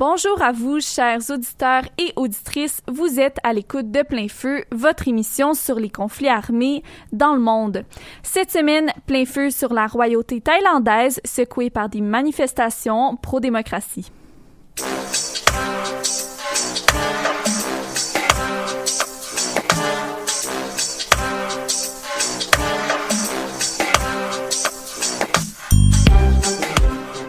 Bonjour à vous, chers auditeurs et auditrices. Vous êtes à l'écoute de Plein Feu, votre émission sur les conflits armés dans le monde. Cette semaine, Plein Feu sur la royauté thaïlandaise secouée par des manifestations pro-démocratie.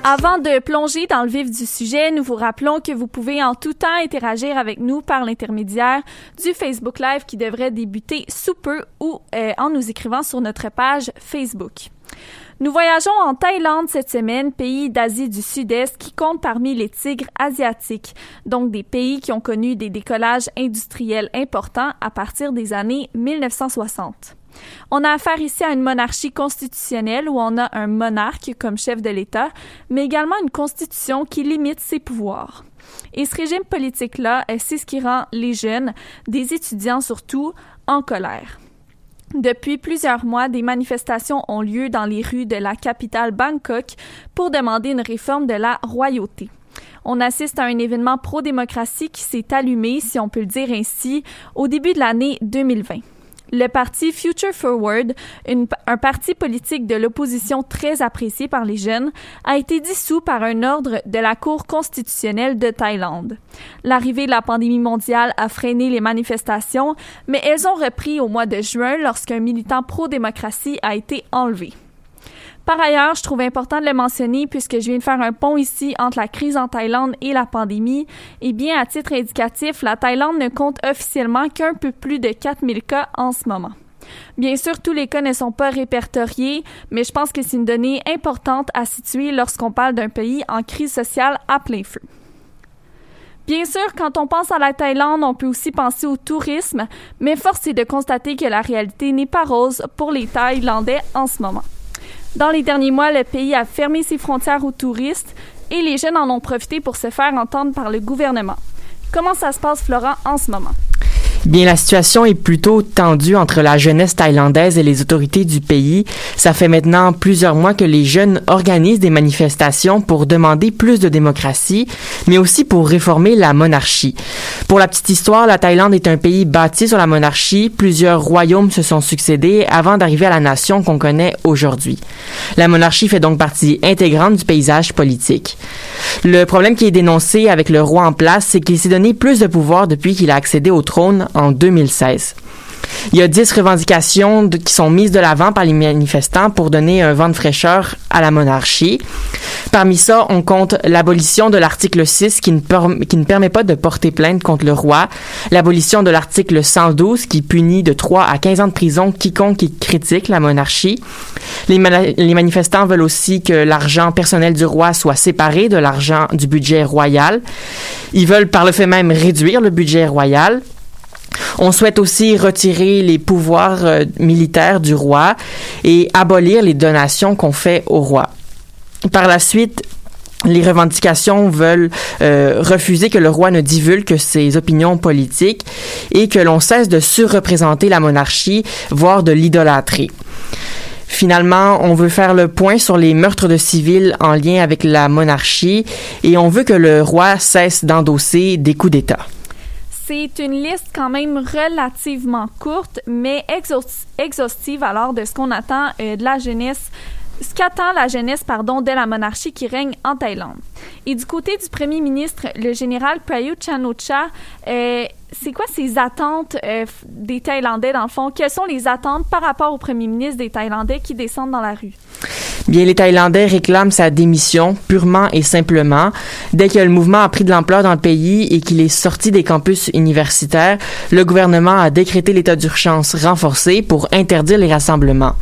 Avant de plonger dans le vif du sujet, nous vous rappelons que vous pouvez en tout temps interagir avec nous par l'intermédiaire du Facebook Live qui devrait débuter sous peu ou euh, en nous écrivant sur notre page Facebook. Nous voyageons en Thaïlande cette semaine, pays d'Asie du Sud-Est qui compte parmi les tigres asiatiques, donc des pays qui ont connu des décollages industriels importants à partir des années 1960. On a affaire ici à une monarchie constitutionnelle où on a un monarque comme chef de l'État, mais également une constitution qui limite ses pouvoirs. Et ce régime politique-là, c'est ce qui rend les jeunes, des étudiants surtout, en colère. Depuis plusieurs mois, des manifestations ont lieu dans les rues de la capitale Bangkok pour demander une réforme de la royauté. On assiste à un événement pro-démocratie qui s'est allumé, si on peut le dire ainsi, au début de l'année 2020. Le parti Future Forward, un parti politique de l'opposition très apprécié par les jeunes, a été dissous par un ordre de la Cour constitutionnelle de Thaïlande. L'arrivée de la pandémie mondiale a freiné les manifestations, mais elles ont repris au mois de juin lorsqu'un militant pro-démocratie a été enlevé. Par ailleurs, je trouve important de le mentionner puisque je viens de faire un pont ici entre la crise en Thaïlande et la pandémie. Et bien, à titre indicatif, la Thaïlande ne compte officiellement qu'un peu plus de 4000 cas en ce moment. Bien sûr, tous les cas ne sont pas répertoriés, mais je pense que c'est une donnée importante à situer lorsqu'on parle d'un pays en crise sociale à plein feu. Bien sûr, quand on pense à la Thaïlande, on peut aussi penser au tourisme, mais force est de constater que la réalité n'est pas rose pour les Thaïlandais en ce moment. Dans les derniers mois, le pays a fermé ses frontières aux touristes et les jeunes en ont profité pour se faire entendre par le gouvernement. Comment ça se passe, Florent, en ce moment? Bien, la situation est plutôt tendue entre la jeunesse thaïlandaise et les autorités du pays. Ça fait maintenant plusieurs mois que les jeunes organisent des manifestations pour demander plus de démocratie, mais aussi pour réformer la monarchie. Pour la petite histoire, la Thaïlande est un pays bâti sur la monarchie. Plusieurs royaumes se sont succédés avant d'arriver à la nation qu'on connaît aujourd'hui. La monarchie fait donc partie intégrante du paysage politique. Le problème qui est dénoncé avec le roi en place, c'est qu'il s'est donné plus de pouvoir depuis qu'il a accédé au trône en 2016. Il y a dix revendications qui sont mises de l'avant par les manifestants pour donner un vent de fraîcheur à la monarchie. Parmi ça, on compte l'abolition de l'article 6 qui ne, permet pas de porter plainte contre le roi, l'abolition de l'article 112 qui punit de 3 à 15 ans de prison quiconque qui critique la monarchie. Les manifestants veulent aussi que l'argent personnel du roi soit séparé de l'argent du budget royal. Ils veulent par le fait même réduire le budget royal. On souhaite aussi retirer les pouvoirs euh, militaires du roi et abolir les donations qu'on fait au roi. Par la suite, les revendications veulent euh, refuser que le roi ne divulgue ses opinions politiques et que l'on cesse de surreprésenter la monarchie, voire de l'idolâtrer. Finalement, on veut faire le point sur les meurtres de civils en lien avec la monarchie et on veut que le roi cesse d'endosser des coups d'État. C'est une liste quand même relativement courte, mais exhaustive alors de ce qu'on attend euh, de la jeunesse ce qu'attend la jeunesse pardon, de la monarchie qui règne en Thaïlande. Et du côté du premier ministre, le général Prayut Chan-o-cha, euh, c'est quoi ses attentes euh, des Thaïlandais dans le fond? Quelles sont les attentes par rapport au premier ministre des Thaïlandais qui descendent dans la rue? Bien, les Thaïlandais réclament sa démission purement et simplement. Dès que le mouvement a pris de l'ampleur dans le pays et qu'il est sorti des campus universitaires, le gouvernement a décrété l'état d'urgence renforcé pour interdire les rassemblements.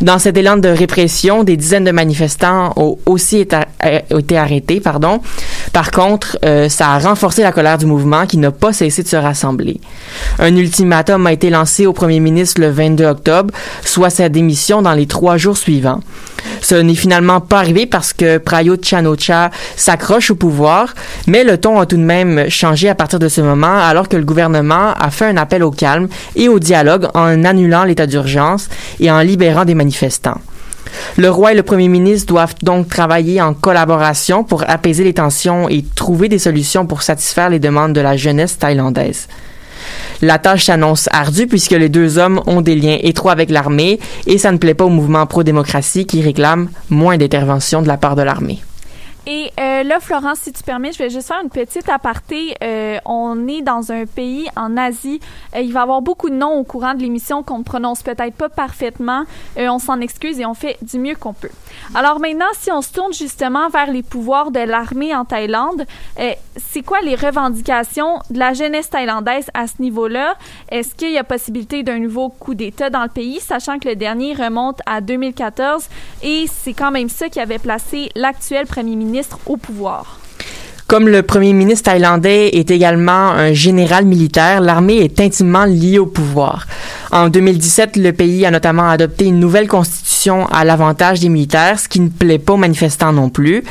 Dans cet élan de répression, des dizaines de manifestants ont aussi été, arrêtés. Pardon. Par contre, euh, ça a renforcé la colère du mouvement qui n'a pas cessé de se rassembler. Un ultimatum a été lancé au premier ministre le 22 octobre, soit sa démission dans les trois jours suivants. Ce n'est finalement pas arrivé parce que Prayut Chanocha s'accroche au pouvoir, mais le ton a tout de même changé à partir de ce moment alors que le gouvernement a fait un appel au calme et au dialogue en annulant l'état d'urgence et en libérant des manifestants. Le roi et le premier ministre doivent donc travailler en collaboration pour apaiser les tensions et trouver des solutions pour satisfaire les demandes de la jeunesse thaïlandaise. La tâche s'annonce ardue puisque les deux hommes ont des liens étroits avec l'armée et ça ne plaît pas au mouvement pro-démocratie qui réclame moins d'intervention de la part de l'armée. Et euh, là, Florence, si tu permets, je vais juste faire une petite aparté. Euh, on est dans un pays en Asie. Euh, il va y avoir beaucoup de noms au courant de l'émission qu'on ne prononce peut-être pas parfaitement. On s'en excuse et on fait du mieux qu'on peut. Alors maintenant, si on se tourne justement vers les pouvoirs de l'armée en Thaïlande, euh, c'est quoi les revendications de la jeunesse thaïlandaise à ce niveau-là? Est-ce qu'il y a possibilité d'un nouveau coup d'État dans le pays, sachant que le dernier remonte à 2014 et c'est quand même ça qui avait placé l'actuel premier ministre au pouvoir? Comme le premier ministre thaïlandais est également un général militaire, l'armée est intimement liée au pouvoir. En 2017, le pays a notamment adopté une nouvelle constitution à l'avantage des militaires, ce qui ne plaît pas aux manifestants non plus.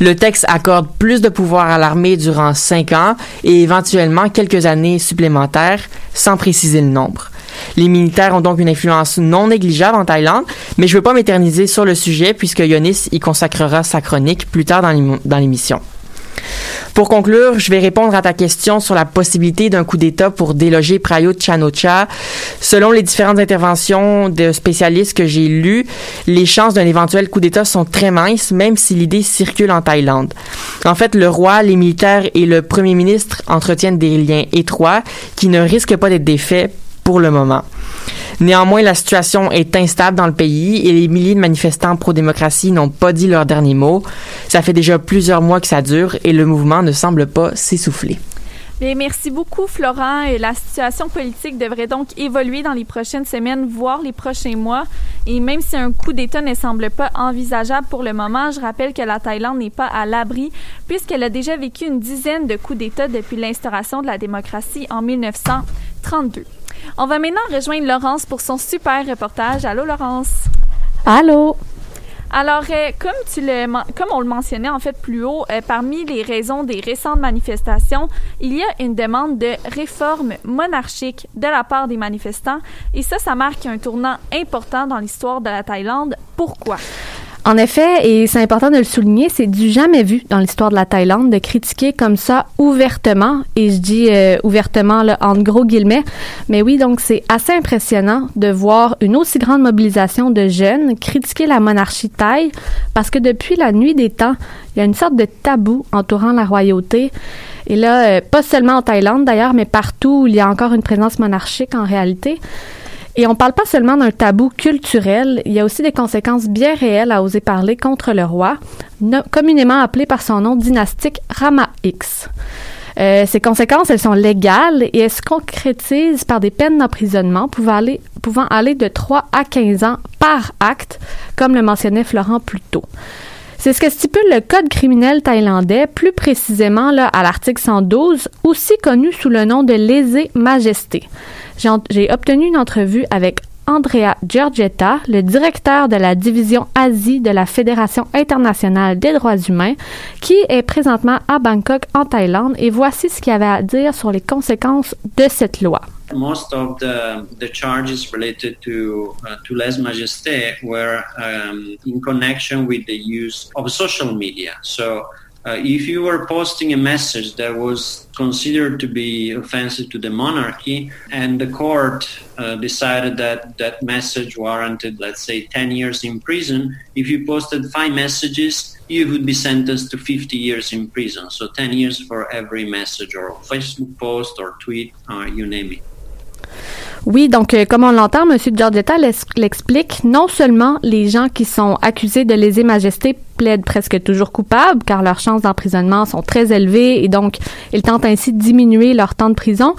Le texte accorde plus de pouvoir à l'armée durant cinq ans et éventuellement quelques années supplémentaires, sans préciser le nombre. Les militaires ont donc une influence non négligeable en Thaïlande, mais je ne veux pas m'éterniser sur le sujet puisque Yonis y consacrera sa chronique plus tard dans l'émission. Pour conclure, je vais répondre à ta question sur la possibilité d'un coup d'État pour déloger Prayut Chanocha. Selon les différentes interventions de spécialistes que j'ai lues, les chances d'un éventuel coup d'État sont très minces, même si l'idée circule en Thaïlande. En fait, le roi, les militaires et le premier ministre entretiennent des liens étroits qui ne risquent pas d'être défaits pour le moment. Néanmoins, la situation est instable dans le pays et les milliers de manifestants pro-démocratie n'ont pas dit leur dernier mot. Ça fait déjà plusieurs mois que ça dure et le mouvement ne semble pas s'essouffler. merci beaucoup, Florent. La situation politique devrait donc évoluer dans les prochaines semaines, voire les prochains mois. Et même si un coup d'État ne semble pas envisageable pour le moment, je rappelle que la Thaïlande n'est pas à l'abri, puisqu'elle a déjà vécu une dizaine de coups d'État depuis l'instauration de la démocratie en 1932. On va maintenant rejoindre Laurence pour son super reportage. Allô, Laurence? Allô? Alors, euh, comme, tu le, comme on le mentionnait en fait plus haut, euh, parmi les raisons des récentes manifestations, il y a une demande de réforme monarchique de la part des manifestants. Et ça, ça marque un tournant important dans l'histoire de la Thaïlande. Pourquoi? En effet, et c'est important de le souligner, c'est du jamais vu dans l'histoire de la Thaïlande de critiquer comme ça ouvertement, et je dis euh, ouvertement là, en gros guillemets, mais oui, donc c'est assez impressionnant de voir une aussi grande mobilisation de jeunes critiquer la monarchie thaï, parce que depuis la nuit des temps, il y a une sorte de tabou entourant la royauté. Et là, euh, pas seulement en Thaïlande d'ailleurs, mais partout où il y a encore une présence monarchique en réalité. Et on parle pas seulement d'un tabou culturel, il y a aussi des conséquences bien réelles à oser parler contre le roi, communément appelé par son nom dynastique Rama X. Euh, ces conséquences, elles sont légales et elles se concrétisent par des peines d'emprisonnement pouvant aller, de 3 à 15 ans par acte, comme le mentionnait Florent plus tôt. C'est ce que stipule le Code criminel thaïlandais, plus précisément à l'article 112, aussi connu sous le nom de lésée majesté. J'ai obtenu une entrevue avec Andrea Giorgetta, le directeur de la division Asie de la Fédération internationale des droits humains, qui est présentement à Bangkok, en Thaïlande, et voici ce qu'il avait à dire sur les conséquences de cette loi. Most of the, the charges related to uh, to lèse majesté were um, in connection with the use of social media. So uh, if you were posting a message that was considered to be offensive to the monarchy and the court uh, decided that that message warranted, let's say, 10 years in prison, if you posted five messages, you would be sentenced to 50 years in prison. So 10 years for every message or Facebook post or tweet, uh, you name it. Oui, donc euh, comme on l'entend, M. Giorgetta l'explique, non seulement les gens qui sont accusés de léser majesté plaident presque toujours coupables car leurs chances d'emprisonnement sont très élevées et donc ils tentent ainsi de diminuer leur temps de prison,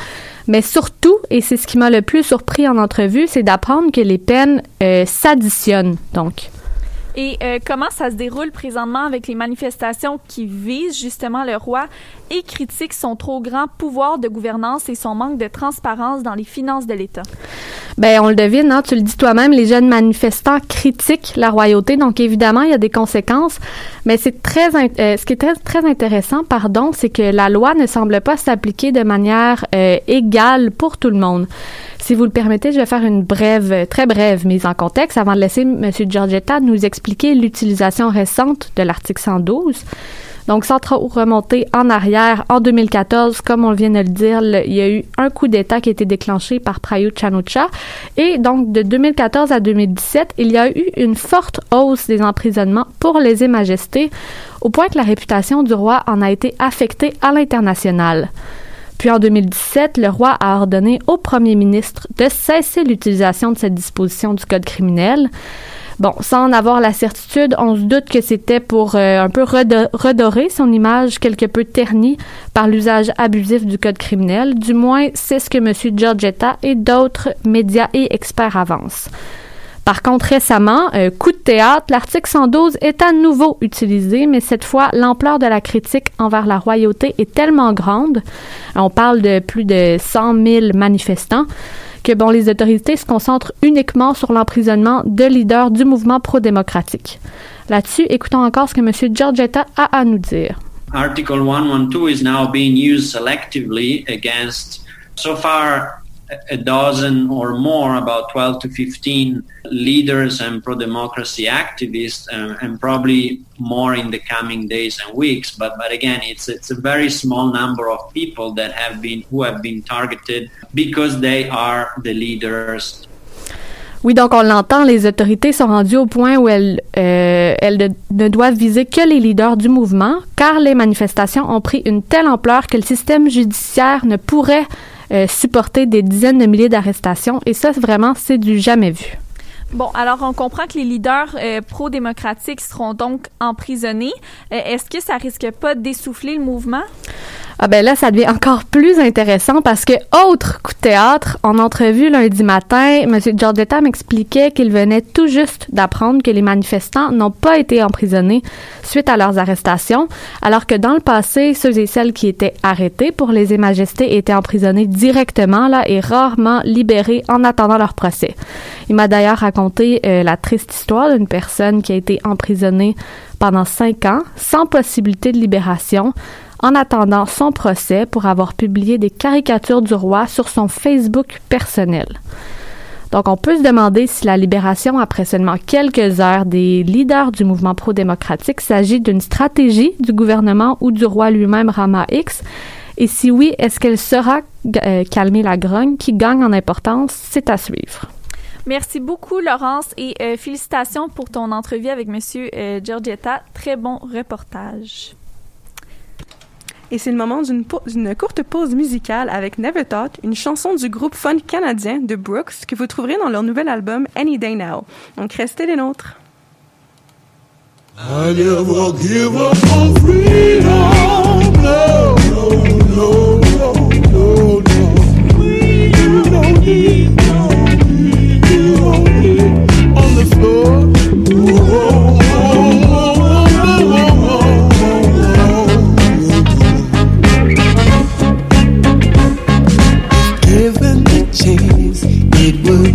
mais surtout, et c'est ce qui m'a le plus surpris en entrevue, c'est d'apprendre que les peines euh, s'additionnent. Donc, et euh, comment ça se déroule présentement avec les manifestations qui visent justement le roi? Et critiquent son trop grand pouvoir de gouvernance et son manque de transparence dans les finances de l'État? Ben, on le devine, hein, tu le dis toi-même, les jeunes manifestants critiquent la royauté, donc évidemment, il y a des conséquences. Mais c'est très, euh, ce qui est très, très intéressant, pardon, c'est que la loi ne semble pas s'appliquer de manière euh, égale pour tout le monde. Si vous le permettez, je vais faire une brève, très brève mise en contexte avant de laisser M. Giorgetta nous expliquer l'utilisation récente de l'article 112. Donc, sans trop remonter en arrière, en 2014, comme on vient de le dire, il y a eu un coup d'État qui a été déclenché par Prayut Chanucha. Et donc, de 2014 à 2017, il y a eu une forte hausse des emprisonnements pour les majestés, au point que la réputation du roi en a été affectée à l'international. Puis en 2017, le roi a ordonné au premier ministre de cesser l'utilisation de cette disposition du Code criminel. Bon, sans en avoir la certitude, on se doute que c'était pour euh, un peu redorer son image quelque peu ternie par l'usage abusif du code criminel. Du moins, c'est ce que M. Giorgetta et d'autres médias et experts avancent. Par contre, récemment, coup de théâtre, l'article 112 est à nouveau utilisé, mais cette fois, l'ampleur de la critique envers la royauté est tellement grande, on parle de plus de 100 000 manifestants, que bon, les autorités se concentrent uniquement sur l'emprisonnement de leaders du mouvement pro-démocratique. Là-dessus, écoutons encore ce que M. Giorgetta a à nous dire. Article 112 is now being used selectively against so far a dozen or more, about 12 to 15 leaders and pro-democracy activists, um, and probably more in the coming days and weeks. But but again, it's it's a very small number of people that have been who have been targeted because they are the leaders Oui, donc on l'entend, les autorités sont rendues au point où elles, euh, elles ne, doivent viser que les leaders du mouvement, car les manifestations ont pris une telle ampleur que le système judiciaire ne pourrait euh, supporter des dizaines de milliers d'arrestations. Et ça, vraiment, c'est du jamais vu. Bon, alors on comprend que les leaders euh, pro-démocratiques seront donc emprisonnés. Euh, est-ce que ça risque pas d'essouffler le mouvement? Ah ben là, ça devient encore plus intéressant parce que, autre coup de théâtre, en entrevue lundi matin, M. Giorgetta m'expliquait qu'il venait tout juste d'apprendre que les manifestants n'ont pas été emprisonnés suite à leurs arrestations, alors que dans le passé, ceux et celles qui étaient arrêtés pour les majestés étaient emprisonnés directement là et rarement libérés en attendant leur procès. Il m'a d'ailleurs raconté euh, la triste histoire d'une personne qui a été emprisonnée pendant cinq ans sans possibilité de libération en attendant son procès pour avoir publié des caricatures du roi sur son Facebook personnel. Donc, on peut se demander si la libération après seulement quelques heures des leaders du mouvement pro-démocratique s'agit d'une stratégie du gouvernement ou du roi lui-même Rama X? Et si oui, est-ce qu'elle sera euh, calmer la grogne qui gagne en importance? C'est à suivre. Merci beaucoup, Laurence, et euh, félicitations pour ton entrevue avec Monsieur euh. Très bon reportage. Et c'est le moment d'une courte pause musicale avec Never Thought, une chanson du groupe funk canadien de Brooks que vous trouverez dans leur nouvel album Any Day Now. Donc restez les nôtres. I never give up on freedom. No, no, no, no, it would.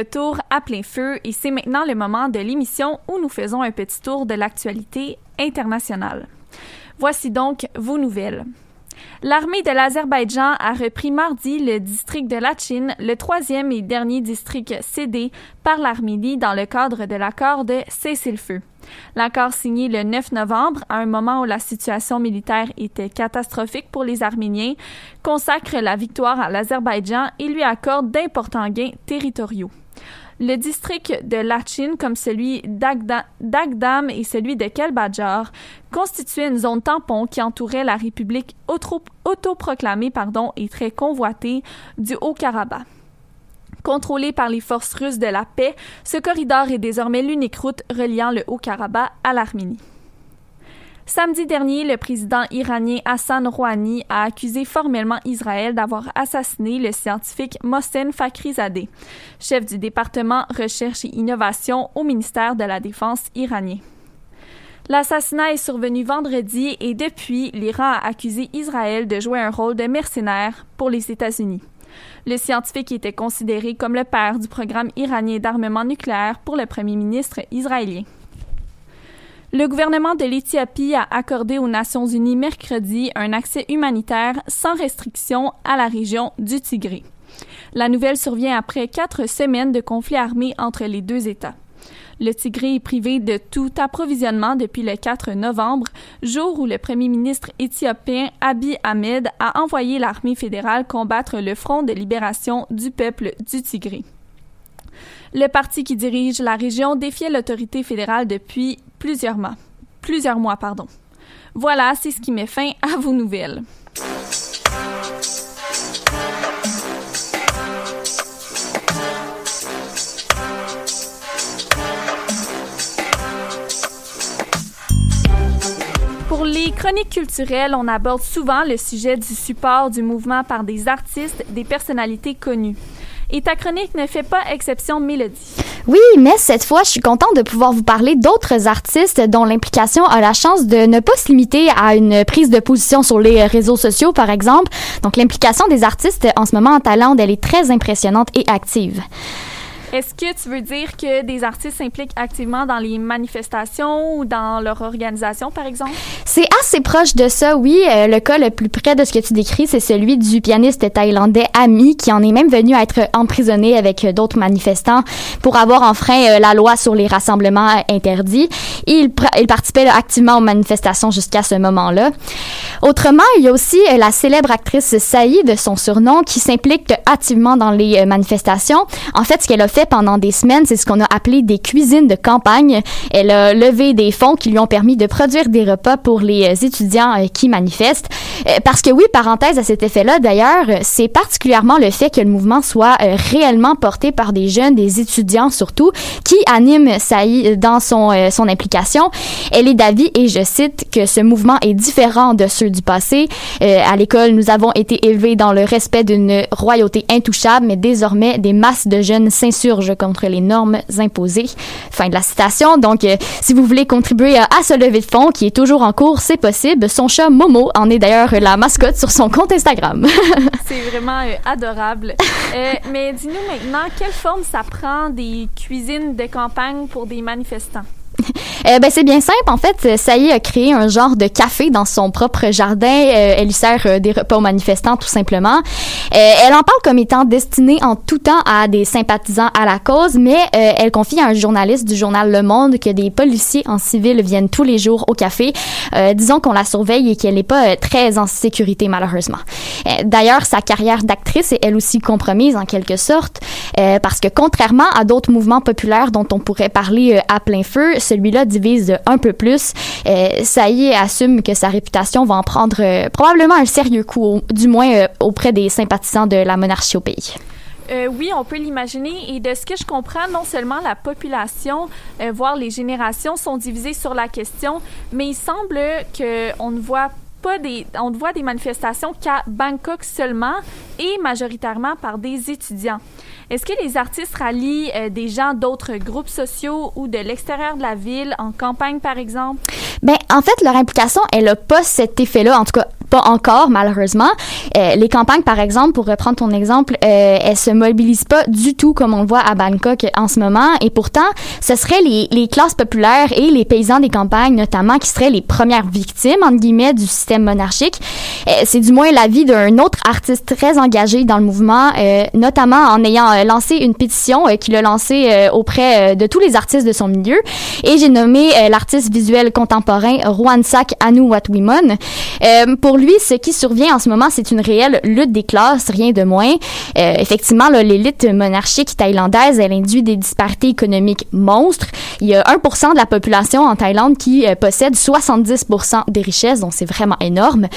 Retour à plein feu et c'est maintenant le moment de l'émission où nous faisons un petit tour de l'actualité internationale. Voici donc vos nouvelles. L'armée de l'Azerbaïdjan a repris mardi le district de Lachin, le troisième et dernier district cédé par l'Arménie dans le cadre de l'accord de cessez-le-feu. L'accord signé le 9 novembre, à un moment où la situation militaire était catastrophique pour les Arméniens, consacre la victoire à l'Azerbaïdjan et lui accorde d'importants gains territoriaux. Le district de Lachin, comme celui d'Agda- d'Agdam et celui de Kelbadjar, constituait une zone tampon qui entourait la République auto- autoproclamée et très convoitée du Haut-Karabakh. Contrôlé par les forces russes de la paix, ce corridor est désormais l'unique route reliant le Haut-Karabakh à l'Arménie. Samedi dernier, le président iranien Hassan Rouhani a accusé formellement Israël d'avoir assassiné le scientifique Mohsen Fakhrizadeh, chef du département Recherche et Innovation au ministère de la Défense iranien. L'assassinat est survenu vendredi et depuis, l'Iran a accusé Israël de jouer un rôle de mercenaire pour les États-Unis. Le scientifique était considéré comme le père du programme iranien d'armement nucléaire pour le premier ministre israélien. Le gouvernement de l'Éthiopie a accordé aux Nations unies mercredi un accès humanitaire sans restriction à la région du Tigré. La nouvelle survient après quatre semaines de conflit armé entre les deux États. Le Tigré est privé de tout approvisionnement depuis le 4 novembre, jour où le premier ministre éthiopien Abiy Ahmed a envoyé l'armée fédérale combattre le Front de libération du peuple du Tigré. Le parti qui dirige la région défiait l'autorité fédérale depuis plusieurs mois. Plusieurs mois, pardon. Voilà, c'est ce qui met fin à vos nouvelles. Pour les chroniques culturelles, on aborde souvent le sujet du support du mouvement par des artistes, des personnalités connues. Et ta chronique ne fait pas exception, Mélodie. Oui, mais cette fois, je suis contente de pouvoir vous parler d'autres artistes dont l'implication a la chance de ne pas se limiter à une prise de position sur les réseaux sociaux, par exemple. Donc, l'implication des artistes en ce moment en Thaïlande, elle est très impressionnante et active. Est-ce que tu veux dire que des artistes s'impliquent activement dans les manifestations ou dans leur organisation, par exemple? C'est assez proche de ça, oui. Euh, le cas le plus près de ce que tu décris, c'est celui du pianiste thaïlandais Ami, qui en est même venu à être emprisonné avec euh, d'autres manifestants pour avoir enfreint euh, la loi sur les rassemblements interdits. Il, participait activement aux manifestations jusqu'à ce moment-là. Autrement, il y a aussi la célèbre actrice Saïd, son surnom, qui s'implique activement dans les manifestations. En fait, ce qu'elle a fait pendant des semaines, c'est ce qu'on a appelé des cuisines de campagne. Elle a levé des fonds qui lui ont permis de produire des repas pour les euh, étudiants euh, qui manifestent. Euh, Parce que oui, parenthèse à cet effet-là, d'ailleurs, c'est particulièrement le fait que le mouvement soit réellement porté par des jeunes, des étudiants surtout, qui animent Saïd dans son, son implication. Elle est d'avis, et je cite, que ce mouvement est différent de ceux du passé. À l'école, nous avons été élevés dans le respect d'une royauté intouchable, mais désormais, des masses de jeunes s'insurgent contre les normes imposées. Fin de la citation. Donc, euh, si vous voulez contribuer à, à ce levée de fonds qui est toujours en cours, c'est possible. Son chat Momo en est d'ailleurs la mascotte sur son compte Instagram. C'est vraiment euh, adorable. Euh, mais dis-nous maintenant, quelle forme ça prend des cuisines de campagne pour des manifestants? Euh, ben, c'est bien simple. En fait, Saï a créé un genre de café dans son propre jardin. Euh, elle lui sert euh, des repas aux manifestants, tout simplement. Euh, elle en parle comme étant destinée en tout temps à des sympathisants à la cause, mais elle confie à un journaliste du journal Le Monde que des policiers en civil viennent tous les jours au café. Disons qu'on la surveille et qu'elle n'est pas très en sécurité, malheureusement. D'ailleurs, sa carrière d'actrice est elle aussi compromise en quelque sorte, parce que contrairement à d'autres mouvements populaires dont on pourrait parler à plein feu, celui-là divise un peu plus. Euh, Saï assume que sa réputation va en prendre euh, probablement un sérieux coup, du moins euh, auprès des sympathisants de la monarchie au pays. Oui, on peut l'imaginer. Et de ce que je comprends, non seulement la population, voire les générations sont divisées sur la question, mais il semble qu'on ne voit pas des, on voit des manifestations qu'à Bangkok seulement et majoritairement par des étudiants. Est-ce que les artistes rallient euh, des gens d'autres groupes sociaux ou de l'extérieur de la ville, en campagne par exemple? Ben, en fait, leur implication, elle a pas cet effet-là, en tout cas pas encore, malheureusement. Euh, les campagnes, par exemple, pour reprendre ton exemple, euh, elles se mobilisent pas du tout comme on le voit à Bangkok en ce moment. Et pourtant, ce seraient les, les classes populaires et les paysans des campagnes, notamment, qui seraient les premières victimes, entre guillemets, du système monarchique. Euh, C'est du moins l'avis d'un autre artiste très engagé dans le mouvement, euh, notamment en ayant euh, lancé une pétition euh, qu'il a lancée auprès de tous les artistes de son milieu. Et j'ai nommé l'artiste visuel contemporain Rwansak Anuwatwimon. Euh, pour lui, ce qui survient en ce moment, c'est une réelle lutte des classes, rien de moins. Euh, effectivement, l'élite monarchique thaïlandaise, elle induit des disparités économiques monstres. Il y a 1% de la population en Thaïlande qui euh, possède 70% des richesses, donc c'est vraiment énorme.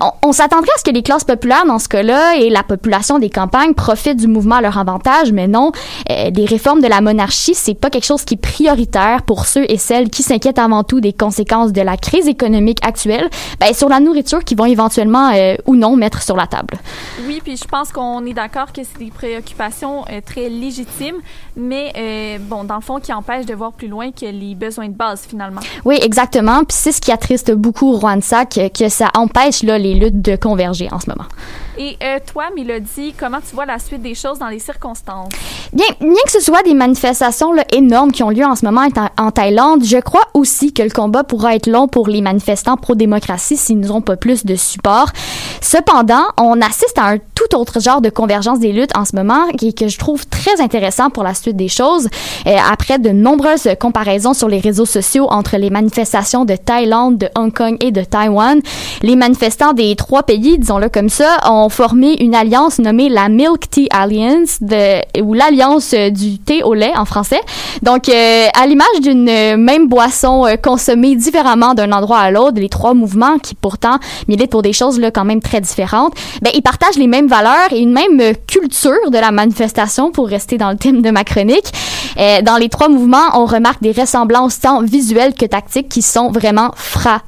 On, on s'attendrait à ce que les classes populaires, dans ce cas-là, et la population des campagnes profitent du mouvement à leur avantage, mais non. Euh, les réformes de la monarchie, c'est pas quelque chose qui est prioritaire pour ceux et celles qui s'inquiètent avant tout des conséquences de la crise économique actuelle, ben, sur la nourriture qu'ils vont éventuellement euh, ou non mettre sur la table. Oui, puis je pense qu'on est d'accord que c'est des préoccupations euh, très légitimes, mais euh, bon, dans le fond, qui empêchent de voir plus loin que les besoins de base finalement. Oui, exactement. Puis c'est ce qui attriste beaucoup Rwansak, euh, que ça empêche là, les luttes de converger en ce moment. Et euh, toi, Mélodie, comment tu vois la suite des choses dans les circonstances? Bien, bien que ce soit des manifestations là, énormes qui ont lieu en ce moment en, Thaïlande, je crois aussi que le combat pourra être long pour les manifestants pro-démocratie s'ils n'ont pas plus de support. Cependant, on assiste à un tout autre genre de convergence des luttes en ce moment qui, que je trouve très intéressant pour la suite des choses. Euh, après de nombreuses comparaisons sur les réseaux sociaux entre les manifestations de Thaïlande, de Hong Kong et de Taïwan, les manifestants des trois pays, disons-le comme ça, ont formé une alliance nommée la Milk Tea Alliance ou l'alliance euh, du thé au lait en français. Donc, euh, à l'image d'une euh, même boisson euh, consommée différemment d'un endroit à l'autre, les trois mouvements qui pourtant militent pour des choses là quand même très différentes, ben ils partagent les mêmes valeurs et une même culture de la manifestation pour rester dans le thème de ma chronique. Euh, dans les trois mouvements, on remarque des ressemblances tant visuelles que tactiques qui sont vraiment frappantes.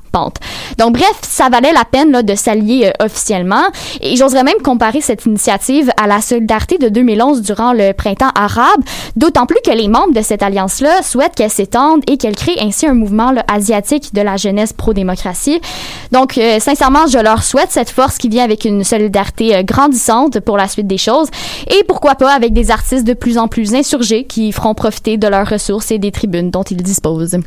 Donc bref, ça valait la peine de s'allier euh, officiellement et j'oserais même comparer cette initiative à la solidarité de 2011 durant le printemps arabe, d'autant plus que les membres de cette alliance-là souhaitent qu'elle s'étende et qu'elle crée ainsi un mouvement asiatique de la jeunesse pro-démocratie. Donc euh, sincèrement, je leur souhaite cette force qui vient avec une solidarité euh, grandissante pour la suite des choses et pourquoi pas avec des artistes de plus en plus insurgés qui feront profiter de leurs ressources et des tribunes dont ils disposent.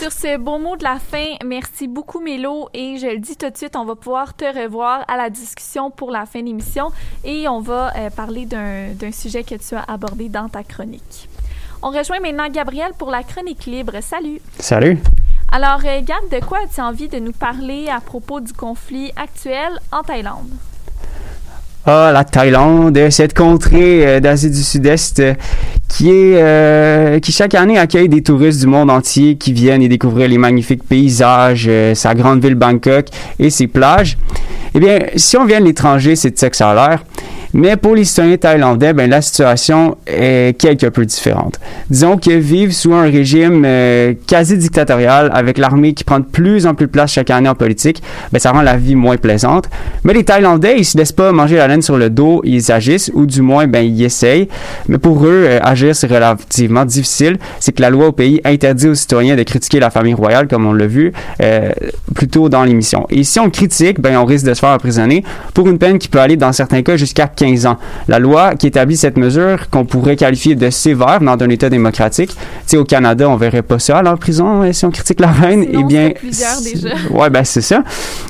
Sur ce beau mot de la fin, merci beaucoup Mélo et je le dis tout de suite, on va pouvoir te revoir à la discussion pour la fin de l'émission et on va euh, parler d'un d'un sujet que tu as abordé dans ta chronique. On rejoint maintenant Gabriel pour la chronique libre. Salut! Salut. Alors, euh, Gab, de quoi as-tu envie de nous parler à propos du conflit actuel en Thaïlande? Ah, la Thaïlande, cette contrée euh, d'Asie du Sud-Est euh, qui est euh, qui chaque année accueille des touristes du monde entier qui viennent y découvrir les magnifiques paysages, euh, sa grande ville Bangkok et ses plages. Eh bien, si on vient de l'étranger, c'est de ça a l'air. Mais pour les citoyens thaïlandais, ben, la situation est quelque peu différente. Disons qu'ils vivent sous un régime euh, quasi dictatorial avec l'armée qui prend de plus en plus de place chaque année en politique. Ben, ça rend la vie moins plaisante. Mais les Thaïlandais, ils se laissent pas manger la laine sur le dos, ils agissent ou du moins, ben, ils essayent. Mais pour eux, c'est relativement difficile. C'est que la loi au pays interdit aux citoyens de critiquer la famille royale, comme on l'a vu euh, plus tôt dans l'émission. Et si on critique, ben, on risque de se faire emprisonner pour une peine qui peut aller dans certains cas jusqu'à 15 ans. La loi qui établit cette mesure, qu'on pourrait qualifier de sévère dans un État démocratique, tu sais, au Canada, on verrait pas ça aller en prison euh, si on critique la reine. Sinon, eh bien, plusieurs déjà. ouais, ben c'est ça.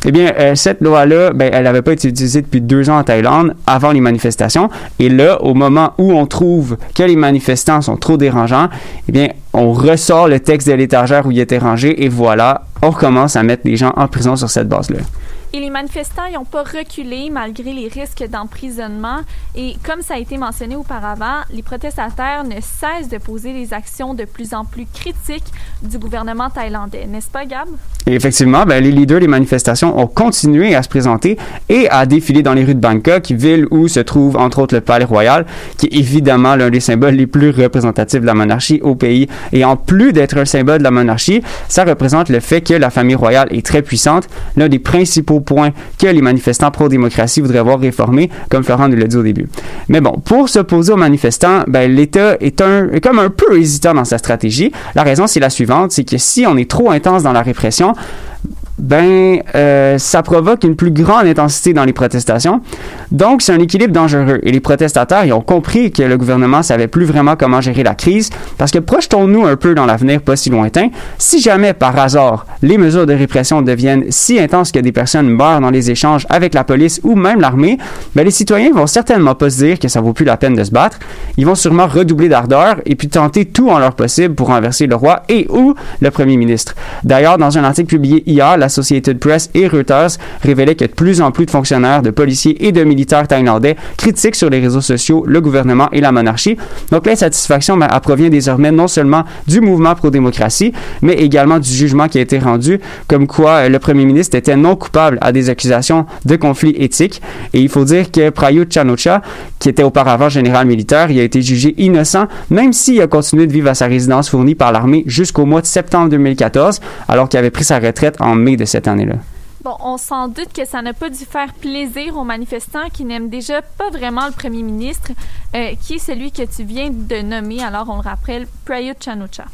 Eh bien, euh, cette loi-là, ben, elle n'avait pas été utilisée depuis deux ans en Thaïlande, avant les manifestations. Et là, au moment où on trouve que les manifestants sont trop dérangeants, eh bien, on ressort le texte de l'étagère où il était rangé et voilà, on recommence à mettre les gens en prison sur cette base-là. Et les manifestants n'ont pas reculé malgré les risques d'emprisonnement. Et comme ça a été mentionné auparavant, les protestataires ne cessent de poser des actions de plus en plus critiques du gouvernement thaïlandais. N'est-ce pas, Gab? Et effectivement, ben, les leaders des manifestations ont continué à se présenter et à défiler dans les rues de Bangkok, ville où se trouve entre autres le Palais Royal, qui est évidemment l'un des symboles les plus représentatifs de la monarchie au pays. Et en plus d'être un symbole de la monarchie, ça représente le fait que la famille royale est très puissante, l'un des principaux points que les manifestants pro-démocratie voudraient voir réformés, comme Florent nous l'a dit au début. Mais bon, pour s'opposer aux manifestants, ben, l'État est, un, est comme un peu hésitant dans sa stratégie. La raison, c'est la suivante, c'est que si on est trop intense dans la répression, ben, euh, ça provoque une plus grande intensité dans les protestations. Donc, c'est un équilibre dangereux. Et les protestataires, ils ont compris que le gouvernement savait plus vraiment comment gérer la crise. Parce que projetons-nous un peu dans l'avenir pas si lointain. Si jamais, par hasard, les mesures de répression deviennent si intenses que des personnes meurent dans les échanges avec la police ou même l'armée, ben, les citoyens vont certainement pas se dire que ça vaut plus la peine de se battre. Ils vont sûrement redoubler d'ardeur et puis tenter tout en leur possible pour renverser le roi et ou le premier ministre. D'ailleurs, dans un article publié hier, Associated Press et Reuters révélaient que de plus en plus de fonctionnaires, de policiers et de militaires thaïlandais critiquent sur les réseaux sociaux le gouvernement et la monarchie. Donc l'insatisfaction ben, provient désormais non seulement du mouvement pro-démocratie, mais également du jugement qui a été rendu, comme quoi euh, le premier ministre était non coupable à des accusations de conflit éthique. Et il faut dire que Prayut Chanocha, qui était auparavant général militaire, il a été jugé innocent, même s'il a continué de vivre à sa résidence fournie par l'armée jusqu'au mois de septembre 2014, alors qu'il avait pris sa retraite en mai de cette année-là. Bon, on s'en doute que ça n'a pas dû faire plaisir aux manifestants qui n'aiment déjà pas vraiment le premier ministre, euh, qui est celui que tu viens de nommer, alors on le rappelle, Prayut Chanucha.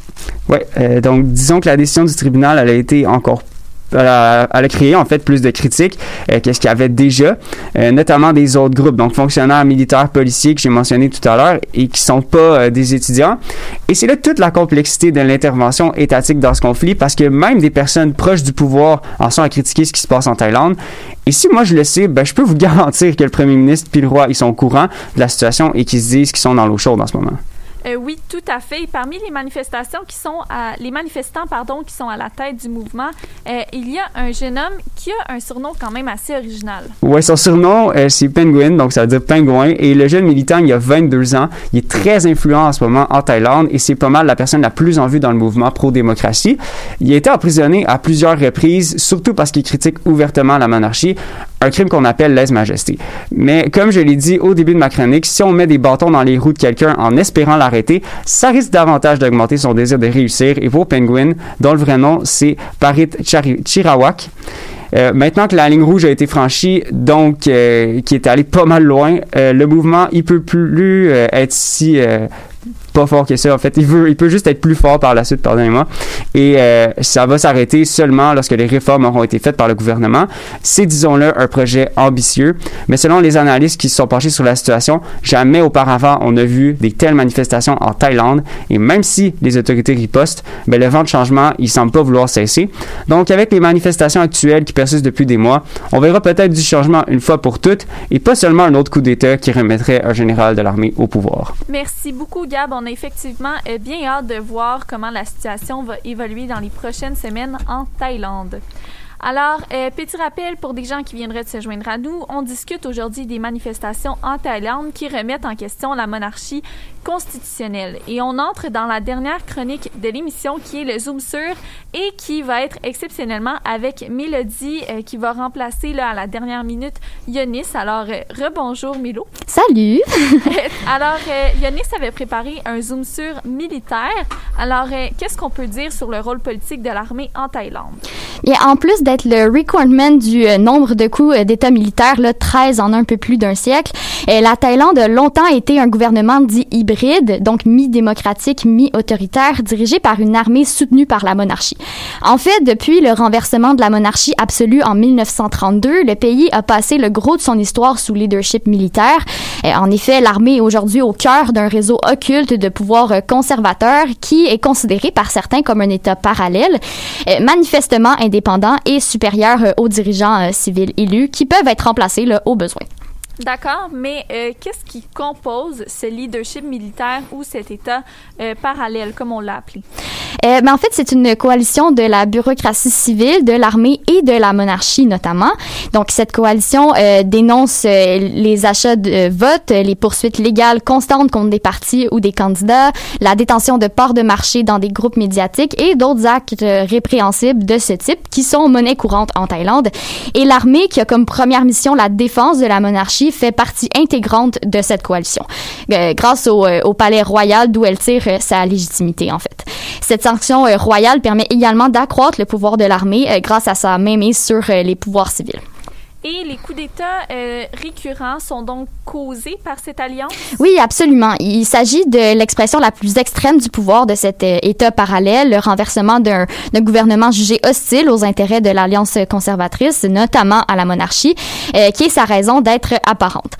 Oui, euh, donc disons que la décision du tribunal elle a été encore elle a, elle a créé en fait plus de critiques euh, que ce qu'il y avait déjà, euh, notamment des autres groupes, donc fonctionnaires, militaires, policiers que j'ai mentionné tout à l'heure et qui sont pas euh, des étudiants. Et c'est là toute la complexité de l'intervention étatique dans ce conflit parce que même des personnes proches du pouvoir en sont à critiquer ce qui se passe en Thaïlande. Et si moi je le sais, ben, je peux vous garantir que le premier ministre puis le roi ils sont au courant de la situation et qu'ils se disent qu'ils sont dans l'eau chaude en ce moment. Euh, oui, tout à fait. Parmi les manifestations qui sont les manifestants pardon qui sont à la tête du mouvement, euh, il y a un jeune homme qui a un surnom quand même assez original. Ouais, son surnom, euh, c'est Penguin, donc ça veut dire pingouin. Et le jeune militant, il a 22 ans. Il est très influent en ce moment en Thaïlande et c'est pas mal la personne la plus en vue dans le mouvement pro-démocratie. Il a été emprisonné à plusieurs reprises, surtout parce qu'il critique ouvertement la monarchie, un crime qu'on appelle lèse-majesté. Mais comme je l'ai dit au début de ma chronique, si on met des bâtons dans les roues de quelqu'un en espérant l'arrêter, ça risque davantage d'augmenter son désir de réussir. Et pour Penguin, dont le vrai nom, c'est Parit Chirawak, euh, maintenant que la ligne rouge a été franchie, donc euh, qui est allé pas mal loin, euh, le mouvement il peut plus être si pas fort que ça. En fait, il veut, il peut juste être plus fort par la suite, pardonnez-moi. Et euh, ça va s'arrêter seulement lorsque les réformes auront été faites par le gouvernement. C'est, disons-le, un projet ambitieux. Mais selon les analystes qui se sont penchés sur la situation, jamais auparavant on a vu des telles manifestations en Thaïlande. Et même si les autorités ripostent, ben, le vent de changement, il semble pas vouloir cesser. Donc, avec les manifestations actuelles qui persistent depuis des mois, on verra peut-être du changement une fois pour toutes et pas seulement un autre coup d'État qui remettrait un général de l'armée au pouvoir. Merci beaucoup, Gab. On a effectivement euh, bien hâte de voir comment la situation va évoluer dans les prochaines semaines en Thaïlande. Alors, euh, petit rappel pour des gens qui viendraient de se joindre à nous, on discute aujourd'hui des manifestations en Thaïlande qui remettent en question la monarchie constitutionnelle. Et on entre dans la dernière chronique de l'émission qui est le Zoom sur et qui va être exceptionnellement avec Mélodie euh, qui va remplacer là, à la dernière minute Yonis. Alors, euh, rebonjour Milo. Salut! Alors, Yonis avait préparé un Zoom sur militaire. Alors, qu'est-ce qu'on peut dire sur le rôle politique de l'armée en Thaïlande? Et en plus d'être le recordman du euh, nombre de coups euh, d'État militaire, là, 13 en un peu plus d'un siècle, euh, la Thaïlande a longtemps été un gouvernement dit hybride, donc mi-démocratique, mi-autoritaire, dirigé par une armée soutenue par la monarchie. En fait, depuis le renversement de la monarchie absolue en 1932, le pays a passé le gros de son histoire sous leadership militaire. Euh, en effet, l'armée est aujourd'hui au cœur d'un réseau occulte de pouvoir conservateur qui est considéré par certains comme un État parallèle, manifestement indépendant et supérieur euh, aux dirigeants euh, civils élus qui peuvent être remplacés au besoin. D'accord, mais euh, qu'est-ce qui compose ce leadership militaire ou cet État parallèle, comme on l'a appelé? Euh, ben, en fait, c'est une coalition de la bureaucratie civile, de l'armée et de la monarchie notamment. Donc, cette coalition euh, dénonce euh, les achats de votes, les poursuites légales constantes contre des partis ou des candidats, la détention de parts de marché dans des groupes médiatiques et d'autres actes euh, répréhensibles de ce type qui sont monnaie courante en Thaïlande. Et l'armée, qui a comme première mission la défense de la monarchie, fait partie intégrante de cette coalition, euh, grâce au, euh, au palais royal d'où elle tire euh, sa légitimité en fait. Sanction euh, royale permet également d'accroître le pouvoir de l'armée euh, grâce à sa mainmise sur euh, les pouvoirs civils. Et les coups d'État euh, récurrents sont donc causés par cette alliance? Oui, absolument. Il s'agit de l'expression la plus extrême du pouvoir de cet euh, État parallèle, le renversement d'un gouvernement jugé hostile aux intérêts de l'alliance conservatrice, notamment à la monarchie, euh, qui est sa raison d'être apparente.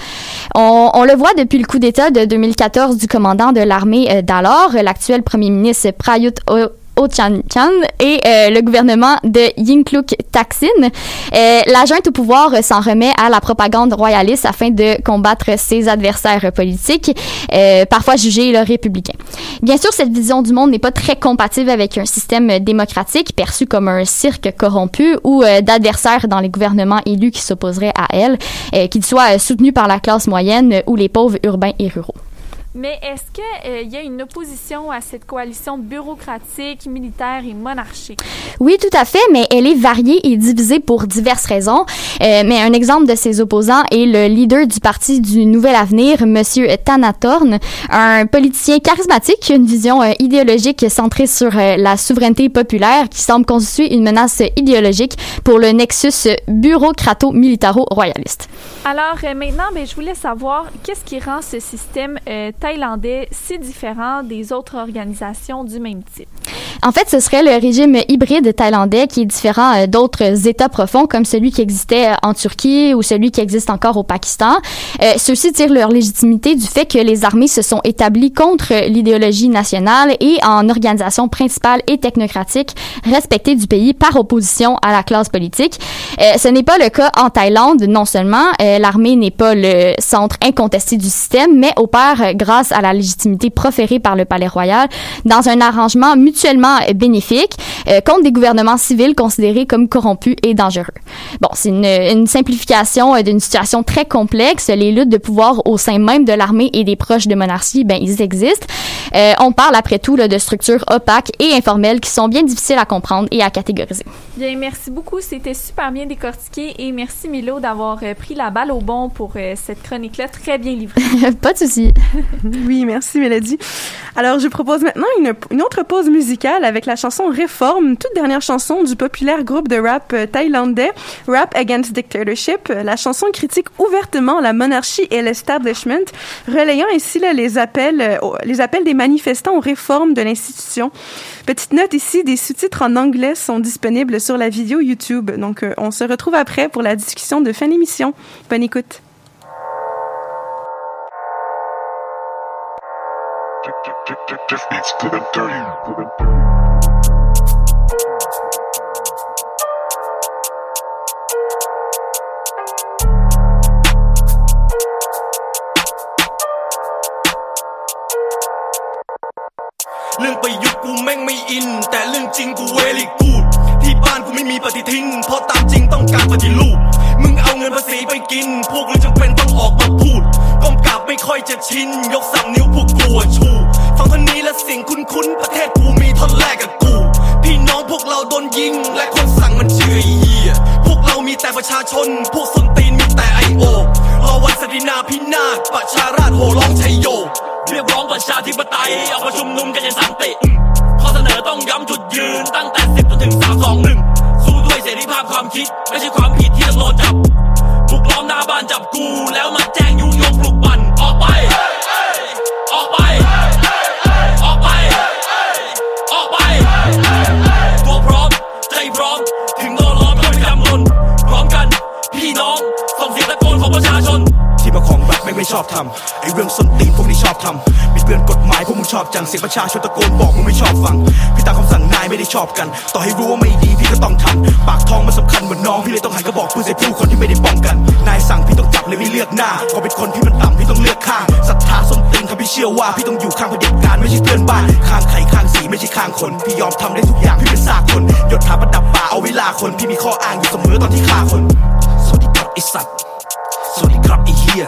On, on le voit depuis le coup d'État de 2014 du commandant de l'armée d'alors, l'actuel premier ministre Prayut O- Ochan Chan et euh, le gouvernement de Yingluck Taksin. Euh, la junte au pouvoir euh, s'en remet à la propagande royaliste afin de combattre ses adversaires politiques, euh, parfois jugés là, républicains. Bien sûr, cette vision du monde n'est pas très compatible avec un système démocratique perçu comme un cirque corrompu ou euh, d'adversaires dans les gouvernements élus qui s'opposeraient à elle, qu'ils soient soutenus par la classe moyenne ou les pauvres urbains et ruraux. Mais est-ce qu'il y a une opposition à cette coalition bureaucratique, militaire et monarchique? Oui, tout à fait, mais elle est variée et divisée pour diverses raisons. Euh, mais un exemple de ses opposants est le leader du parti du Nouvel Avenir, Monsieur Thanatorn, un politicien charismatique qui a une vision euh, idéologique centrée sur euh, la souveraineté populaire qui semble constituer une menace idéologique pour le nexus bureaucrato-militaro-royaliste. Alors euh, maintenant, ben, je voulais savoir qu'est-ce qui rend ce système euh, thaïlandais si différent des autres organisations du même type? En fait, ce serait le régime hybride thaïlandais qui est différent euh, d'autres États profonds comme celui qui existait euh, en Turquie ou celui qui existe encore au Pakistan. Euh, Ceux-ci tirent leur légitimité du fait que les armées se sont établies contre l'idéologie nationale et en organisation principale et technocratique respectée du pays par opposition à la classe politique. Euh, ce n'est pas le cas en Thaïlande, non seulement l'armée n'est pas le centre incontesté du système, mais opère euh, à la légitimité proférée par le palais royal dans un arrangement mutuellement bénéfique euh, contre des gouvernements civils considérés comme corrompus et dangereux. Bon, c'est une, une simplification euh, d'une situation très complexe. Les luttes de pouvoir au sein même de l'armée et des proches de monarchie, ben ils existent. Euh, on parle après tout là, de structures opaques et informelles qui sont bien difficiles à comprendre et à catégoriser. Bien, merci beaucoup. C'était super bien décortiqué et merci Milo d'avoir euh, pris la balle au bon pour euh, cette chronique-là très bien livrée. Pas de souci. Oui, merci Mélodie. Alors, je propose maintenant une, une autre pause musicale avec la chanson Réforme, toute dernière chanson du populaire groupe de rap thaïlandais Rap Against Dictatorship. La chanson critique ouvertement la monarchie et l'establishment, relayant ainsi là, les appels euh, les appels des manifestants aux réformes de l'institution. Petite note ici, des sous-titres en anglais sont disponibles sur la vidéo YouTube. Donc, euh, on se retrouve après pour la discussion de fin d'émission. Bonne écoute. เรื่องประยุทธ์กูแม่งไม่อิน แต่เรื่องจริงกูเวลี่กูดที่บ้านกูไม่มีปฏิทิน เพราะตามจริงต้องการปฏิรูปมึงเอาเงินภาษีไปกิน พวกมึงจำเป็นต้องออกมาพูดก้มกราบไม่ค่อยจะชิน ยกสามนิ้วพวกกูชูฟังท่อนนี้และเสิ่งคุ้นๆประเทศกูมีท่อนแรกกับกู พี่น้องพวกเราโดนยิง และคนสั่งมันเชื่อเหี้ยพวกเรามีแต่ประชาชน พวกส้นตีนมีแต่ไอโอรอวันสดินาพินาศประชาราษฎร์โหร เรียกร้องประชาธิปไตยเอามาชุมนุมกันอย่างสันติ ข้อเสนอต้องย้ำจุดยืนตั้งแต่สิบจนถึงสามสองหนึ่งสู้ด้วยเสรีภาพความคิด ไม่ใช่ความผิดที่จะโดนจับบุกล้อมหน้าบ้านจับกู แล้วมาแจ้งยุยงปลุกปั่นออกไป ไม่ชอบทำไอ้เรื่องส้นตีนพวกนี้ชอบทำบิดเบือนกฎหมายพวกมึงชอบจังเสียงประชาชนตะโกนบอกมึงไม่ชอบฟังพี่ตามคำสั่งนายไม่ได้ชอบกัน ต่อให้รู้ว่าไม่ดีพี่ก็ต้องทำปากท้องมันสำคัญเหมือนน้องพี่เลยต้องหันกระบอกปืนใส่ผู้คนที่ไม่ได้ป้องกัน นายสั่งพี่ต้องจับเลยไม่เลือกหน้าพอเป็นคนที่มันต่ำพี่ต้องเลือกข้างศรัทธาส้นตีนครับพี่เชื่อว่าพี่ต้องอยู่ข้างเผด็จการไม่ใช่เพื่อนบ้านข้างไข่ข้างสีไม่ใช่ข้างคนพี่ยอมทำได้ทุกอย่างพี่เป็นซากคนหยศถาประดับป่าเอาเวลาคนพี่มีข้ออ้างอยู่เสมอตอนที่ฆ่าคนสวัสดีครับไอสัตว์สวัสดีครับไอเฮีย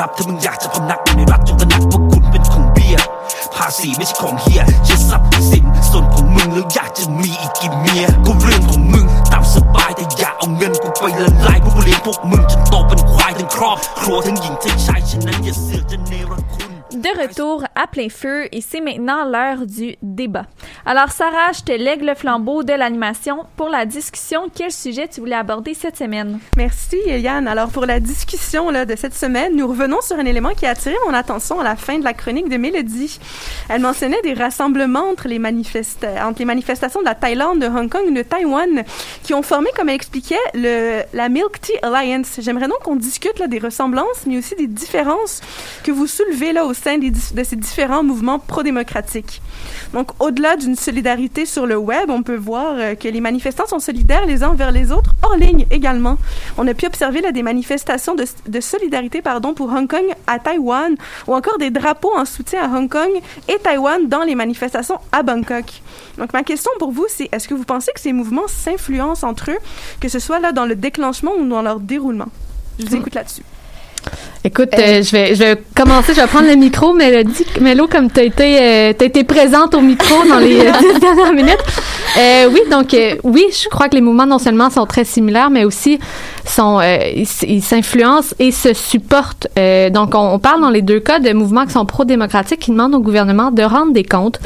รับถ้ามึงอยากจะพำนักอยู่ในรัฐจงตระหนักว่าคุณเป็นของเบียร์ภาษีไม่ใช่ของเฮียใช่ทรัพย์สินส่วนของมึงแล้วอยากจะมีอีกกี่เมียก็เรื่องของมึงตามสบายแต่อย่าเอาเงินกูไปละลายพวกกูเลี้ยงพวกมึงจนโตเป็นควายทั้งครอบครัวทั้งหญิงทั้งชายฉะนั้นอย่าเสือกจะเนรคุณ De retour à plein feu et c'est maintenant l'heure du débat. Alors Sarah, je te lègue le flambeau de l'animation pour la discussion. Quel sujet tu voulais aborder cette semaine? Merci Yann. Alors pour la discussion là, de cette semaine, nous revenons sur un élément qui a attiré mon attention à la fin de la chronique de Mélodie. Elle mentionnait des rassemblements entre les, manifesta- entre les manifestations de la Thaïlande, de Hong Kong et de Taïwan qui ont formé, comme elle expliquait, le, la Milk Tea Alliance. J'aimerais donc qu'on discute là, des ressemblances, mais aussi des différences que vous soulevez là, au sein des dif- de ces différents mouvements pro-démocratiques. Donc, au-delà d'une solidarité sur le web, on peut voir euh, que les manifestants sont solidaires les uns envers les autres hors ligne également. On a pu observer là, des manifestations de, de solidarité pardon, pour Hong Kong à Taïwan ou encore des drapeaux en soutien à Hong Kong et Taïwan dans les manifestations à Bangkok. Donc, ma question pour vous, c'est est-ce que vous pensez que ces mouvements s'influencent entre eux, que ce soit là dans le déclenchement ou dans leur déroulement? Je vous écoute là-dessus. Écoute, euh, je, vais, je vais commencer, je vais prendre le micro. Mélodie, Mélo, comme tu as été, euh, t'as été présente au micro dans les euh, dix dernières minutes. Euh, oui, donc, euh, oui, je crois que les mouvements non seulement sont très similaires, mais aussi sont, euh, ils s'influencent et se supportent. Euh, donc, on, on parle dans les deux cas de mouvements qui sont pro-démocratiques qui demandent au gouvernement de rendre des comptes.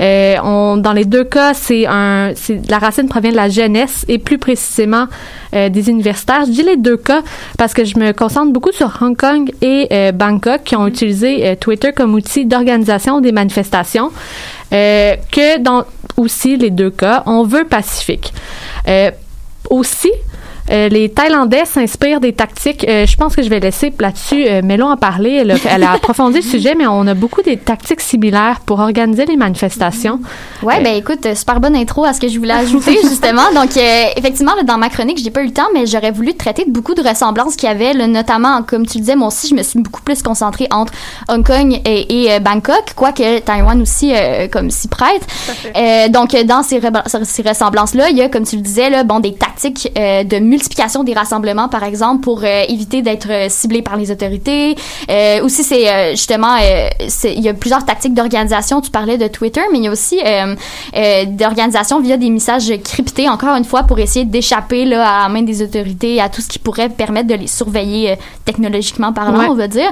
Euh, on, dans les deux cas, c'est un, la racine provient de la jeunesse et plus précisément euh, des universitaires. Je dis les deux cas parce que je me concentre beaucoup sur Hong Kong et euh, Bangkok qui ont utilisé euh, Twitter comme outil d'organisation des manifestations. Que dans aussi les deux cas, on veut pacifique. Aussi, euh, les Thaïlandais s'inspirent des tactiques. euh, je pense que je vais laisser là-dessus euh, Mélo en parler. Elle a, elle a approfondi le sujet, mais on a beaucoup des tactiques similaires pour organiser les manifestations. Ouais, Euh, ben écoute, super bonne intro à ce que je voulais ajouter justement. Donc effectivement, là, dans ma chronique, j'ai pas eu le temps, mais j'aurais voulu traiter de beaucoup de ressemblances qu'il y avait, là, notamment comme tu le disais, moi aussi, je me suis beaucoup plus concentrée entre Hong Kong et, et, Bangkok, quoique Taïwan aussi comme s'y prête. Donc dans ces, re- ces ressemblances-là, il y a, comme tu le disais, là, bon des tactiques de multiplication des rassemblements, par exemple, pour euh, éviter d'être euh, ciblé par les autorités. Euh, aussi, c'est justement, il y a plusieurs tactiques d'organisation. Tu parlais de Twitter, mais il y a aussi d'organisation via des messages cryptés, encore une fois, pour essayer d'échapper là, à la main des autorités, à tout ce qui pourrait permettre de les surveiller technologiquement parlant, Ouais. on va dire.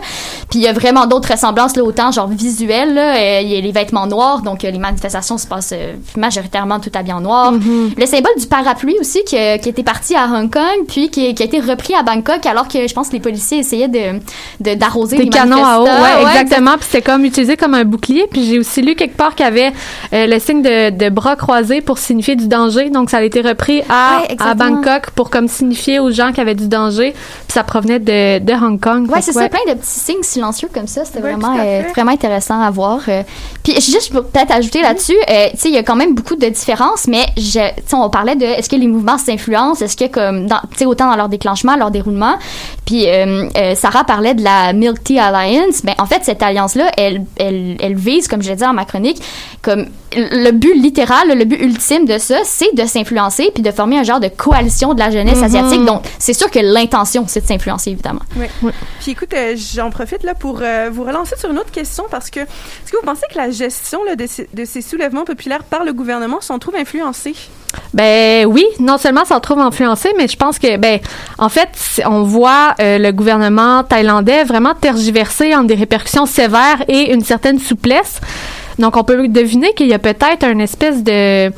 Puis il y a vraiment d'autres ressemblances, là, autant genre visuelles. là. Il y a les vêtements noirs, donc les manifestations se passent majoritairement tout habillé en noir. Le symbole du parapluie aussi, qui, qui était parti à Hong Kong, puis qui, qui a été repris à Bangkok, alors que je pense que les policiers essayaient de de- d'arroser Des les canons à eau, ouais, exactement. Puis c'était comme utilisé comme un bouclier. Puis j'ai aussi lu quelque part qu'il y avait euh, le signe de, de bras croisés pour signifier du danger. Donc ça a été repris à, Ouais, à. Bangkok pour comme signifier aux gens qu'il y avait du danger. Puis ça provenait de, de Hong Kong. Ouais, c'est ça, plein de petits signes silencieux comme ça. C'était Ouais, vraiment, euh, vraiment intéressant à voir. Euh, Puis juste pour peut-être ajouter là-dessus, euh, tu sais, il y a quand même beaucoup de différences, mais je, tu sais, on parlait de est-ce que les mouvements s'influencent, est-ce que comme, tu sais, autant dans leur déclenchement, leur déroulement? Puis euh, euh, Sarah parlait de la Milk Tea Alliance. Ben en fait, cette alliance-là, elle, elle, elle vise, comme je l'ai dit dans ma chronique, comme le but littéral, le but ultime de ça, c'est de s'influencer puis de former un genre de coalition de la jeunesse Mhm. asiatique. Donc, c'est sûr que l'intention, c'est de s'influencer, évidemment. Oui. Puis écoute, euh, j'en profite là pour euh, vous relancer sur une autre question parce que est-ce que vous pensez que la gestion de, ces, soulèvements populaires par le gouvernement s'en trouve influencée? Ben oui, non seulement ça se trouve influencé, mais je pense que ben en fait, on voit euh, le gouvernement thaïlandais vraiment tergiverser entre des répercussions sévères et une certaine souplesse. Donc on peut deviner qu'il y a peut-être une espèce de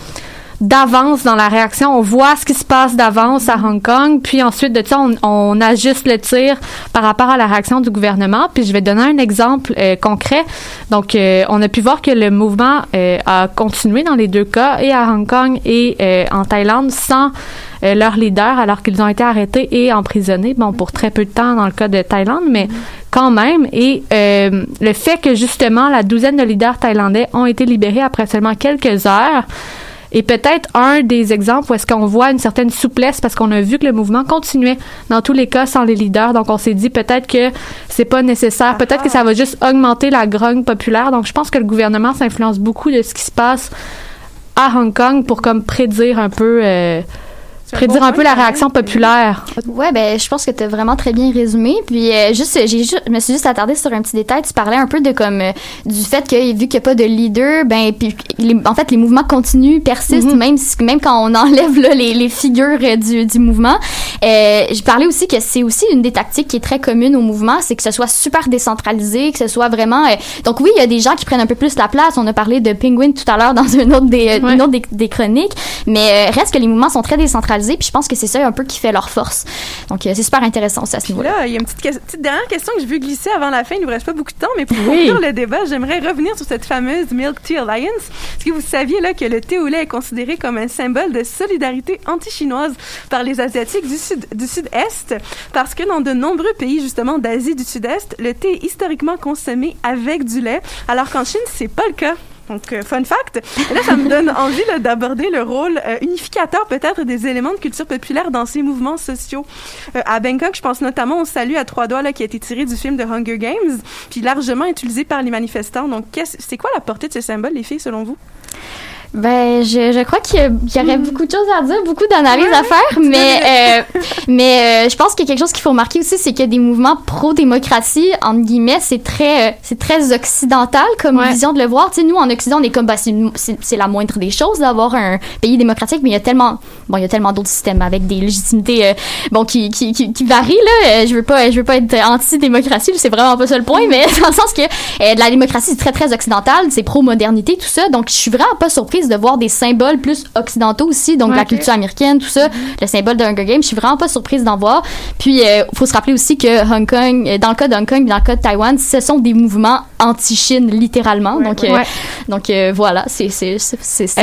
d'avance dans la réaction. On voit ce qui se passe d'avance à Hong Kong, puis ensuite de ça, on, on ajuste le tir par rapport à la réaction du gouvernement. Puis je vais donner un exemple euh, concret. Donc, euh, on a pu voir que le mouvement euh, a continué dans les deux cas, et à Hong Kong et en Thaïlande, sans euh, leur leader, alors qu'ils ont été arrêtés et emprisonnés, bon, pour très peu de temps dans le cas de Thaïlande, mais quand même. Et le fait que justement la douzaine de leaders thaïlandais ont été libérés après seulement quelques heures, et peut-être un des exemples où est-ce qu'on voit une certaine souplesse parce qu'on a vu que le mouvement continuait dans tous les cas sans les leaders. Donc on s'est dit peut-être que c'est pas nécessaire, peut-être que ça va juste augmenter la grogne populaire. Donc je pense que le gouvernement s'influence beaucoup de ce qui se passe à Hong Kong pour comme prédire un peu euh, prédire un peu la réaction populaire. Ouais, ben je pense que tu as vraiment très bien résumé. Puis euh, juste, j'ai juste, je me suis juste attardée sur un petit détail. Tu parlais un peu de comme euh, du fait que vu qu'il n'y a pas de leader, ben puis les- en fait les mouvements continuent, persistent, même si- même quand on enlève là, les, les figures euh, du, du mouvement. Euh, je parlais aussi que c'est aussi une des tactiques qui est très commune au mouvement, c'est que ce soit super décentralisé, que ce soit vraiment. euh, donc oui, il y a des gens qui prennent un peu plus la place. On a parlé de Penguin tout à l'heure dans une autre des, une autre des, des chroniques, mais euh, reste que les mouvements sont très décentralisés. Puis je pense que c'est ça un peu qui fait leur force. Donc euh, c'est super intéressant ça, à ce niveau-là. Là, il y a une petite, que- petite dernière question que je veux glisser avant la fin. Il nous reste pas beaucoup de temps, mais pour Oui. conclure le débat, j'aimerais revenir sur cette fameuse Milk Tea Alliance. Est-ce que vous saviez là que le thé au lait est considéré comme un symbole de solidarité anti-chinoise par les Asiatiques du sud du sud-est? Parce que dans de nombreux pays justement d'Asie du sud-est, le thé est historiquement consommé avec du lait, alors qu'en Chine, c'est pas le cas. Donc, euh, fun fact. Là, ça me donne envie d'aborder le rôle euh, unificateur peut-être des éléments de culture populaire dans ces mouvements sociaux. Euh, à Bangkok, je pense notamment au salut à trois doigts là, qui a été tiré du film de Hunger Games, puis largement utilisé par les manifestants. Donc, c'est quoi la portée de ce symbole, les filles, selon vous? Ben, je, je crois qu'il y, y aurait beaucoup de choses à dire, beaucoup d'analyses à faire, mais euh, mais euh, je pense qu'il y a quelque chose qu'il faut remarquer aussi, c'est a des mouvements pro-démocratie, entre guillemets, c'est très euh, c'est très occidental comme vision de le voir. Tu sais, nous en Occident, on est comme bah, c'est la moindre des choses d'avoir un pays démocratique, mais il y a tellement bon, il y a tellement d'autres systèmes avec des légitimités euh, bon qui, qui, qui, qui varient là. Euh, Je veux pas je veux pas être anti-démocratie, c'est vraiment pas ça le point, mais dans le sens que euh, la démocratie c'est très très occidental, c'est pro-modernité tout ça, donc je suis vraiment pas surprise de voir des symboles plus occidentaux aussi, donc Ouais, la culture américaine, tout ça, le symbole de Hunger Games, je suis vraiment pas surprise d'en voir. Puis euh, faut se rappeler aussi que Hong Kong, euh, dans le cas de Hong Kong, dans le cas de Taïwan, ce sont des mouvements anti-Chine littéralement, donc euh, Ouais. donc euh, voilà, c'est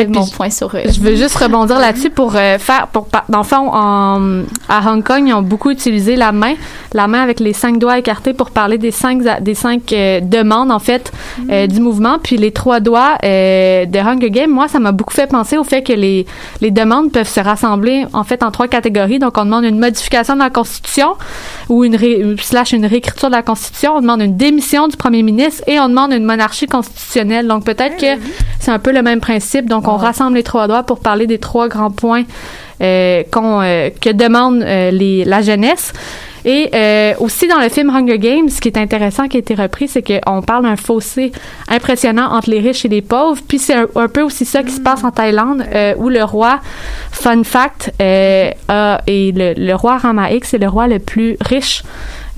mon point sur. euh, Je veux juste rebondir là-dessus pour euh, faire, pour dans le fond, en- à Hong Kong, ils ont beaucoup utilisé la main, la main avec les cinq doigts écartés pour parler des cinq des cinq euh, demandes en fait euh, du mouvement, puis les trois doigts euh, de Hunger Games. Moi, ça m'a beaucoup fait penser au fait que les les demandes peuvent se rassembler en fait en trois catégories. Donc, on demande une modification de la Constitution ou une ré- slash une réécriture de la Constitution. On demande une démission du premier ministre et on demande une monarchie constitutionnelle. Donc, peut-être que c'est un peu le même principe. Donc, on rassemble les trois doigts pour parler des trois grands points euh, euh, que demande euh, les, la jeunesse. Et euh, aussi dans le film Hunger Games, ce qui est intéressant qui a été repris, c'est qu'on parle d'un fossé impressionnant entre les riches et les pauvres. Puis c'est un, peu aussi ça qui se passe en Thaïlande, euh, où le roi, fun fact, euh, et le, le roi Ramaik, c'est le roi le plus riche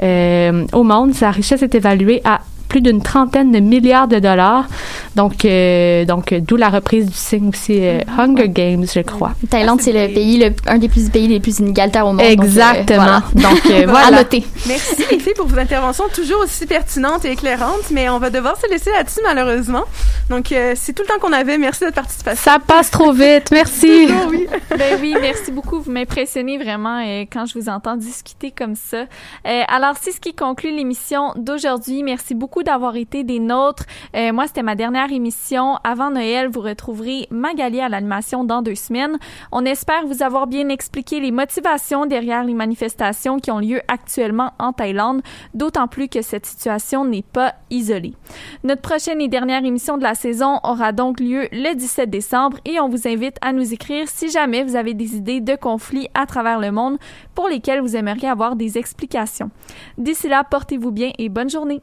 au monde. Sa richesse est évaluée à plus d'une trentaine de milliards de dollars. Donc, euh, donc euh, d'où la reprise du signe aussi euh, Hunger Games, je crois. Thaïlande, c'est le pays, le, un des plus pays les plus inégalitaires au monde. donc, euh, Exactement. voilà. Donc, euh, à voilà. noter. Merci les filles pour vos interventions toujours aussi pertinentes et éclairantes, mais on va devoir se laisser là-dessus malheureusement. Donc euh, c'est tout le temps qu'on avait. Merci de votre participation. Ça passe trop vite. Merci. Toujours, oui. Ben oui, merci beaucoup. Vous m'impressionnez vraiment euh, quand je vous entends discuter comme ça. Euh, alors, c'est ce qui conclut l'émission d'aujourd'hui. Merci beaucoup d'avoir été des nôtres. Euh, moi, c'était ma dernière dernière émission avant Noël. Vous retrouverez Magali à l'animation dans deux semaines. On espère vous avoir bien expliqué les motivations derrière les manifestations qui ont lieu actuellement en Thaïlande, d'autant plus que cette situation n'est pas isolée. Notre prochaine et dernière émission de la saison aura donc lieu le 17 décembre et on vous invite à nous écrire si jamais vous avez des idées de conflits à travers le monde pour lesquels vous aimeriez avoir des explications. D'ici là, portez-vous bien et bonne journée.